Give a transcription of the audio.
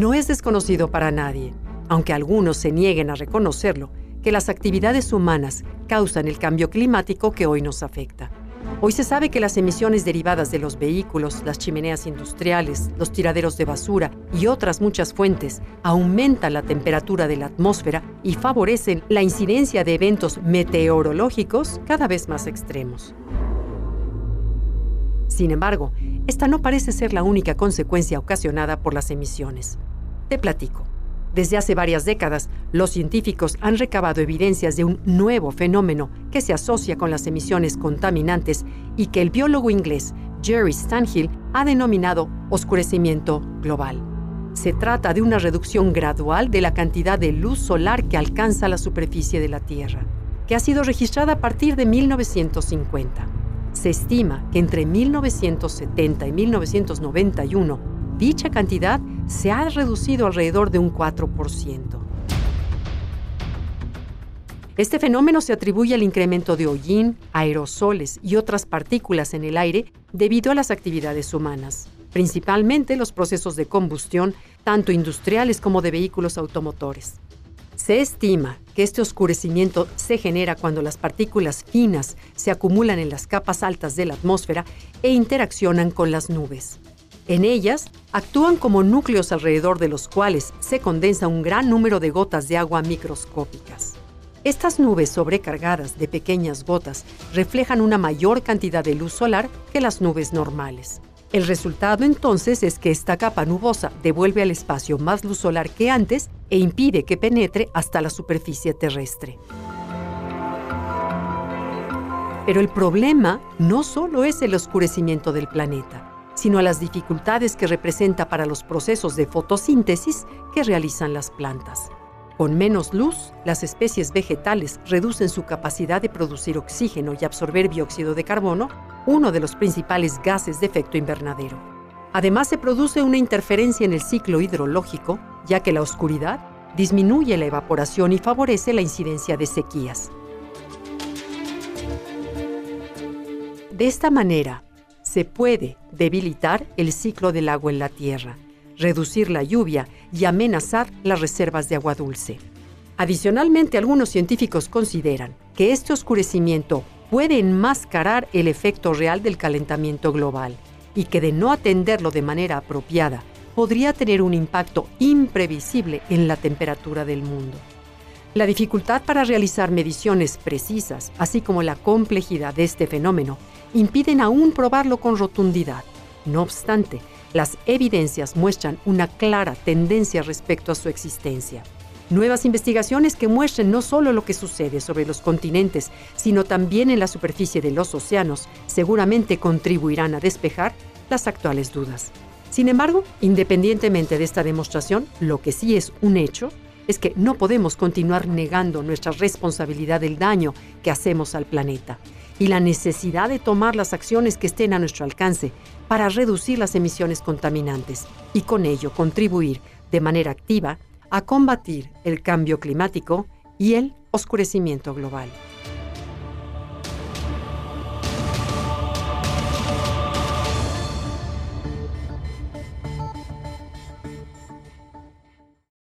No es desconocido para nadie, aunque algunos se nieguen a reconocerlo, que las actividades humanas causan el cambio climático que hoy nos afecta. Hoy se sabe que las emisiones derivadas de los vehículos, las chimeneas industriales, los tiraderos de basura y otras muchas fuentes aumentan la temperatura de la atmósfera y favorecen la incidencia de eventos meteorológicos cada vez más extremos. Sin embargo, esta no parece ser la única consecuencia ocasionada por las emisiones. Te platico. Desde hace varias décadas, los científicos han recabado evidencias de un nuevo fenómeno que se asocia con las emisiones contaminantes y que el biólogo inglés Jerry Stanhill ha denominado oscurecimiento global. Se trata de una reducción gradual de la cantidad de luz solar que alcanza la superficie de la Tierra, que ha sido registrada a partir de 1950. Se estima que entre 1970 y 1991 dicha cantidad se ha reducido alrededor de un 4%. Este fenómeno se atribuye al incremento de hollín, aerosoles y otras partículas en el aire debido a las actividades humanas, principalmente los procesos de combustión, tanto industriales como de vehículos automotores. Se estima que este oscurecimiento se genera cuando las partículas finas se acumulan en las capas altas de la atmósfera e interaccionan con las nubes. En ellas actúan como núcleos alrededor de los cuales se condensa un gran número de gotas de agua microscópicas. Estas nubes sobrecargadas de pequeñas gotas reflejan una mayor cantidad de luz solar que las nubes normales. El resultado entonces es que esta capa nubosa devuelve al espacio más luz solar que antes e impide que penetre hasta la superficie terrestre. Pero el problema no solo es el oscurecimiento del planeta sino a las dificultades que representa para los procesos de fotosíntesis que realizan las plantas. Con menos luz, las especies vegetales reducen su capacidad de producir oxígeno y absorber dióxido de carbono, uno de los principales gases de efecto invernadero. Además, se produce una interferencia en el ciclo hidrológico, ya que la oscuridad disminuye la evaporación y favorece la incidencia de sequías. De esta manera, se puede debilitar el ciclo del agua en la tierra, reducir la lluvia y amenazar las reservas de agua dulce. Adicionalmente, algunos científicos consideran que este oscurecimiento puede enmascarar el efecto real del calentamiento global y que de no atenderlo de manera apropiada podría tener un impacto imprevisible en la temperatura del mundo. La dificultad para realizar mediciones precisas, así como la complejidad de este fenómeno, impiden aún probarlo con rotundidad. No obstante, las evidencias muestran una clara tendencia respecto a su existencia. Nuevas investigaciones que muestren no solo lo que sucede sobre los continentes, sino también en la superficie de los océanos, seguramente contribuirán a despejar las actuales dudas. Sin embargo, independientemente de esta demostración, lo que sí es un hecho es que no podemos continuar negando nuestra responsabilidad del daño que hacemos al planeta y la necesidad de tomar las acciones que estén a nuestro alcance para reducir las emisiones contaminantes y con ello contribuir de manera activa a combatir el cambio climático y el oscurecimiento global.